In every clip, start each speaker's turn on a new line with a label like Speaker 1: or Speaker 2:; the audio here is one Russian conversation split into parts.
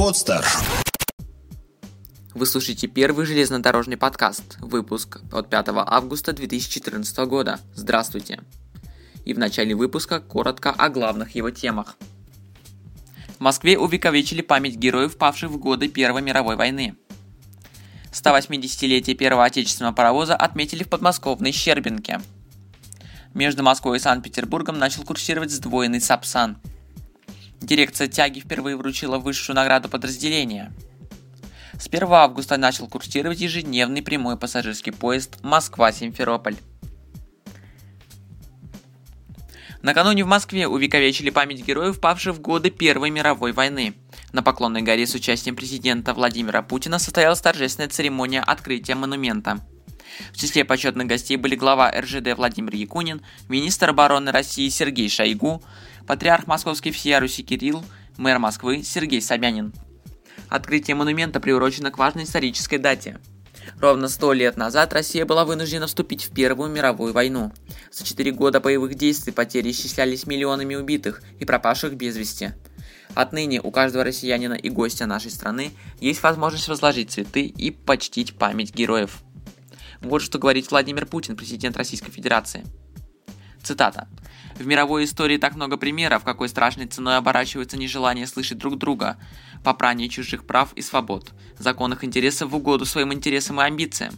Speaker 1: Подстер.
Speaker 2: Вы слушаете первый железнодорожный подкаст, выпуск от 5 августа 2014 года. Здравствуйте! И в начале выпуска коротко о главных его темах. В Москве увековечили память героев, павших в годы Первой мировой войны. 180-летие первого отечественного паровоза отметили в подмосковной Щербинке. Между Москвой и Санкт-Петербургом начал курсировать сдвоенный Сапсан. Дирекция тяги впервые вручила высшую награду подразделения. С 1 августа начал курсировать ежедневный прямой пассажирский поезд Москва-Симферополь. Накануне в Москве увековечили память героев, павших в годы Первой мировой войны. На Поклонной горе с участием президента Владимира Путина состоялась торжественная церемония открытия монумента. В числе почетных гостей были глава РЖД Владимир Якунин, министр обороны России Сергей Шойгу, патриарх Московской всея Руси Кирилл, мэр Москвы Сергей Собянин. Открытие монумента приурочено к важной исторической дате. Ровно сто лет назад Россия была вынуждена вступить в Первую мировую войну. За четыре года боевых действий потери исчислялись миллионами убитых и пропавших без вести. Отныне у каждого россиянина и гостя нашей страны есть возможность возложить цветы и почтить память героев. Вот что говорит Владимир Путин, президент Российской Федерации. Цитата. В мировой истории так много примеров, какой страшной ценой оборачивается нежелание слышать друг друга, попрание чужих прав и свобод, законных интересов в угоду своим интересам и амбициям.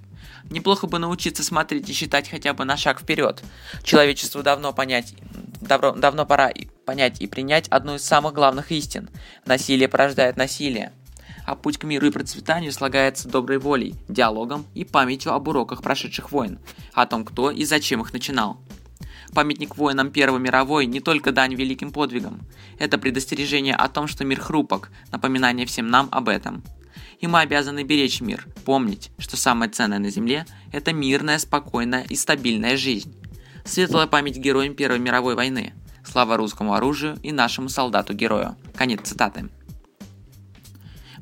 Speaker 2: Неплохо бы научиться смотреть и считать хотя бы на шаг вперед. Человечеству давно понять, давно, давно пора понять и принять одну из самых главных истин. Насилие порождает насилие а путь к миру и процветанию слагается доброй волей, диалогом и памятью об уроках прошедших войн, о том, кто и зачем их начинал. Памятник воинам Первой мировой не только дань великим подвигам. Это предостережение о том, что мир хрупок, напоминание всем нам об этом. И мы обязаны беречь мир, помнить, что самое ценное на Земле – это мирная, спокойная и стабильная жизнь. Светлая память героям Первой мировой войны. Слава русскому оружию и нашему солдату-герою. Конец цитаты.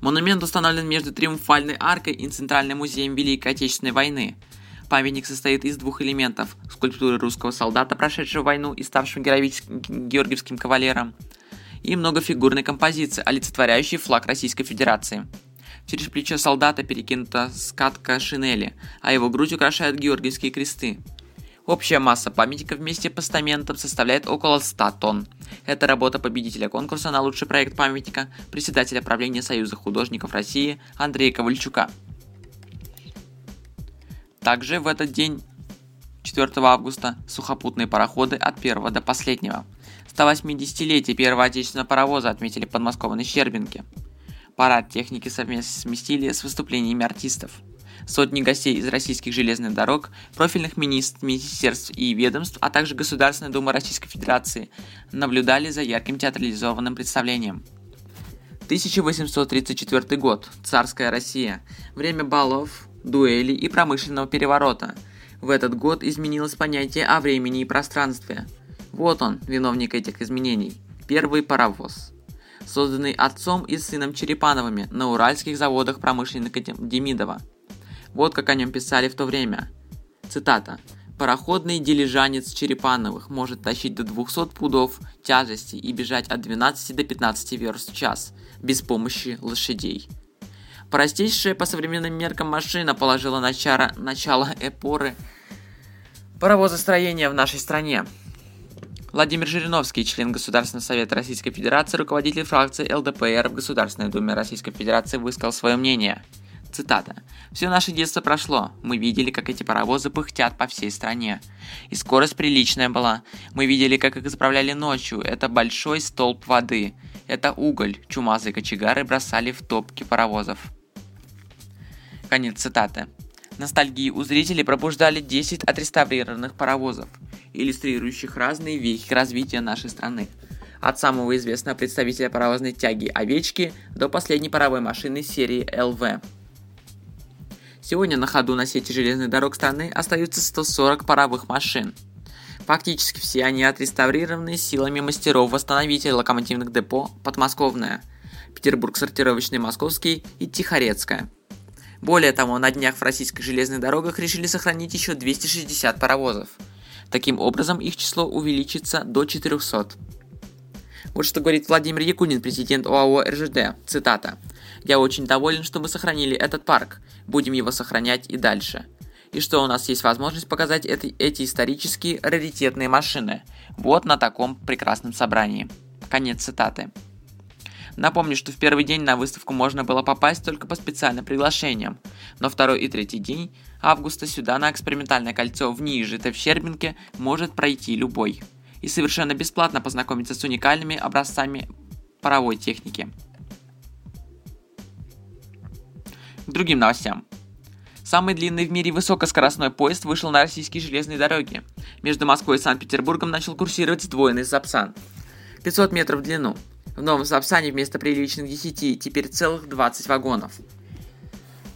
Speaker 2: Монумент установлен между Триумфальной аркой и Центральным музеем Великой Отечественной войны. Памятник состоит из двух элементов – скульптуры русского солдата, прошедшего войну и ставшего георгиевским кавалером, и многофигурной композиции, олицетворяющей флаг Российской Федерации. Через плечо солдата перекинута скатка шинели, а его грудь украшают георгиевские кресты. Общая масса памятника вместе с постаментом составляет около 100 тонн. Это работа победителя конкурса на лучший проект памятника, председателя правления Союза художников России Андрея Ковальчука. Также в этот день, 4 августа, сухопутные пароходы от первого до последнего. 180-летие первого отечественного паровоза отметили в подмосковной Щербинке. Парад техники совместно сместили с выступлениями артистов – Сотни гостей из российских железных дорог, профильных министерств и ведомств, а также Государственная Дума Российской Федерации наблюдали за ярким театрализованным представлением. 1834 год. Царская Россия. Время балов, дуэлей и промышленного переворота. В этот год изменилось понятие о времени и пространстве. Вот он, виновник этих изменений. Первый паровоз созданный отцом и сыном Черепановыми на уральских заводах промышленника Демидова. Вот как о нем писали в то время. Цитата. Пароходный дилижанец Черепановых может тащить до 200 пудов тяжести и бежать от 12 до 15 верст в час, без помощи лошадей. Простейшая по современным меркам машина положила начало, начало эпоры паровозостроения в нашей стране. Владимир Жириновский, член Государственного совета Российской Федерации, руководитель фракции ЛДПР в Государственной Думе Российской Федерации, высказал свое мнение – Цитата. «Все наше детство прошло. Мы видели, как эти паровозы пыхтят по всей стране. И скорость приличная была. Мы видели, как их заправляли ночью. Это большой столб воды. Это уголь. Чумазые кочегары бросали в топки паровозов». Конец цитаты. Ностальгии у зрителей пробуждали 10 отреставрированных паровозов, иллюстрирующих разные вехи развития нашей страны. От самого известного представителя паровозной тяги «Овечки» до последней паровой машины серии «ЛВ». Сегодня на ходу на сети железных дорог страны остаются 140 паровых машин. Фактически все они отреставрированы силами мастеров-восстановителей локомотивных депо «Подмосковное», Петербург сортировочный Московский и Тихорецкая. Более того, на днях в российских железных дорогах решили сохранить еще 260 паровозов. Таким образом, их число увеличится до 400. Вот что говорит Владимир Якунин, президент ОАО РЖД. Цитата. «Я очень доволен, что мы сохранили этот парк. Будем его сохранять и дальше. И что у нас есть возможность показать эти, эти исторические раритетные машины. Вот на таком прекрасном собрании». Конец цитаты. Напомню, что в первый день на выставку можно было попасть только по специальным приглашениям, но второй и третий день августа сюда на экспериментальное кольцо в Ниже, в Щербинке может пройти любой. И совершенно бесплатно познакомиться с уникальными образцами паровой техники. К другим новостям. Самый длинный в мире высокоскоростной поезд вышел на российские железные дороги. Между Москвой и Санкт-Петербургом начал курсировать сдвоенный Сапсан. 500 метров в длину. В новом Сапсане вместо приличных 10 теперь целых 20 вагонов.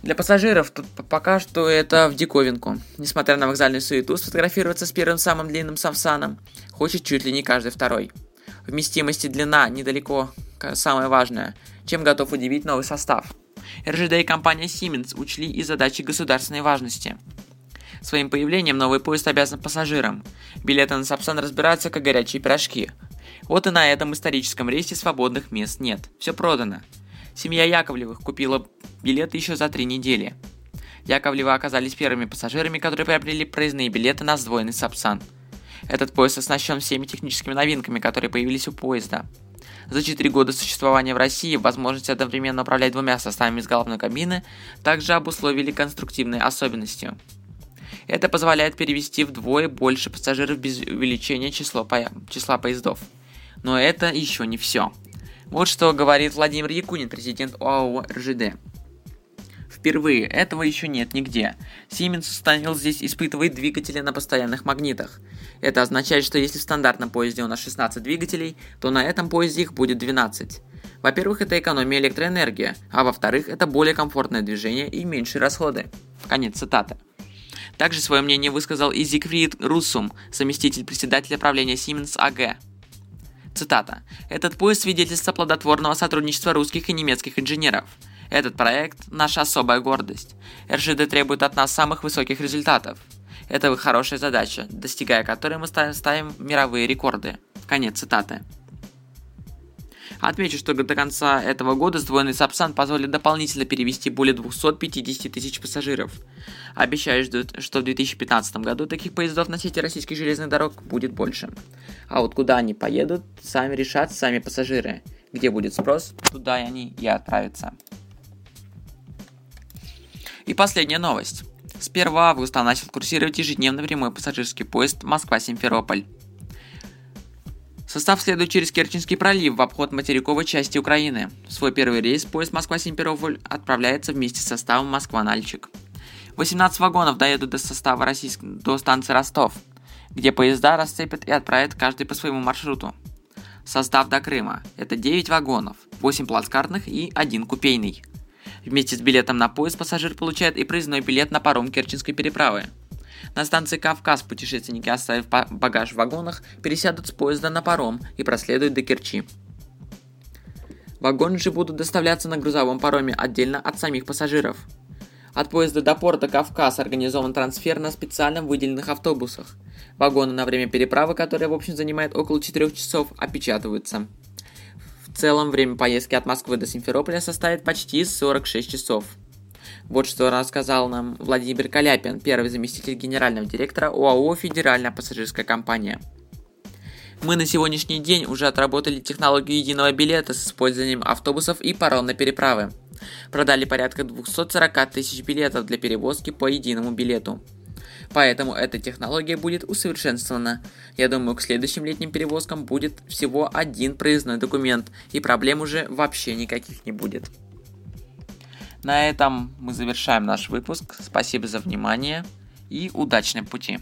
Speaker 2: Для пассажиров тут пока что это в диковинку. Несмотря на вокзальную суету, сфотографироваться с первым самым длинным Сапсаном хочет чуть ли не каждый второй. Вместимость и длина недалеко самое важное, чем готов удивить новый состав. РЖД и компания Siemens учли и задачи государственной важности. Своим появлением новый поезд обязан пассажирам. Билеты на Сапсан разбираются как горячие пирожки. Вот и на этом историческом рейсе свободных мест нет. Все продано. Семья Яковлевых купила билеты еще за три недели. Яковлевы оказались первыми пассажирами, которые приобрели проездные билеты на сдвоенный Сапсан. Этот поезд оснащен всеми техническими новинками, которые появились у поезда. За 4 года существования в России возможность одновременно управлять двумя составами из головной кабины также обусловили конструктивной особенностью. Это позволяет перевести вдвое больше пассажиров без увеличения числа, по... числа поездов. Но это еще не все. Вот что говорит Владимир Якунин, президент ОАО РЖД. Впервые этого еще нет нигде. Siemens установил здесь испытывает двигатели на постоянных магнитах. Это означает, что если в стандартном поезде у нас 16 двигателей, то на этом поезде их будет 12. Во-первых, это экономия электроэнергии, а во-вторых, это более комфортное движение и меньшие расходы. Конец цитаты. Также свое мнение высказал и Зигфрид Руссум, заместитель председателя правления Siemens AG. Цитата. «Этот поезд свидетельство плодотворного сотрудничества русских и немецких инженеров. Этот проект – наша особая гордость. РЖД требует от нас самых высоких результатов. Это хорошая задача, достигая которой мы ставим, ставим мировые рекорды». Конец цитаты. Отмечу, что до конца этого года сдвоенный Сапсан позволит дополнительно перевести более 250 тысяч пассажиров. Обещаю, что в 2015 году таких поездов на сети российских железных дорог будет больше. А вот куда они поедут, сами решат сами пассажиры. Где будет спрос, туда и они и отправятся. И последняя новость. С 1 августа начал курсировать ежедневный прямой пассажирский поезд Москва-Симферополь. Состав следует через Керченский пролив в обход материковой части Украины. В свой первый рейс поезд Москва-Симферополь отправляется вместе с составом Москва-Нальчик. 18 вагонов доедут до состава российск... до станции Ростов, где поезда расцепят и отправят каждый по своему маршруту. Состав до Крыма – это 9 вагонов, 8 плацкартных и 1 купейный. Вместе с билетом на поезд пассажир получает и проездной билет на паром Керченской переправы – на станции Кавказ путешественники, оставив багаж в вагонах, пересядут с поезда на паром и проследуют до Керчи. Вагоны же будут доставляться на грузовом пароме отдельно от самих пассажиров. От поезда до порта Кавказ организован трансфер на специально выделенных автобусах. Вагоны на время переправы, которое в общем занимает около 4 часов, опечатываются. В целом время поездки от Москвы до Симферополя составит почти 46 часов. Вот что рассказал нам Владимир Каляпин, первый заместитель генерального директора ОАО «Федеральная пассажирская компания». Мы на сегодняшний день уже отработали технологию единого билета с использованием автобусов и паромной переправы. Продали порядка 240 тысяч билетов для перевозки по единому билету. Поэтому эта технология будет усовершенствована. Я думаю, к следующим летним перевозкам будет всего один проездной документ, и проблем уже вообще никаких не будет. На этом мы завершаем наш выпуск. Спасибо за внимание и удачной пути.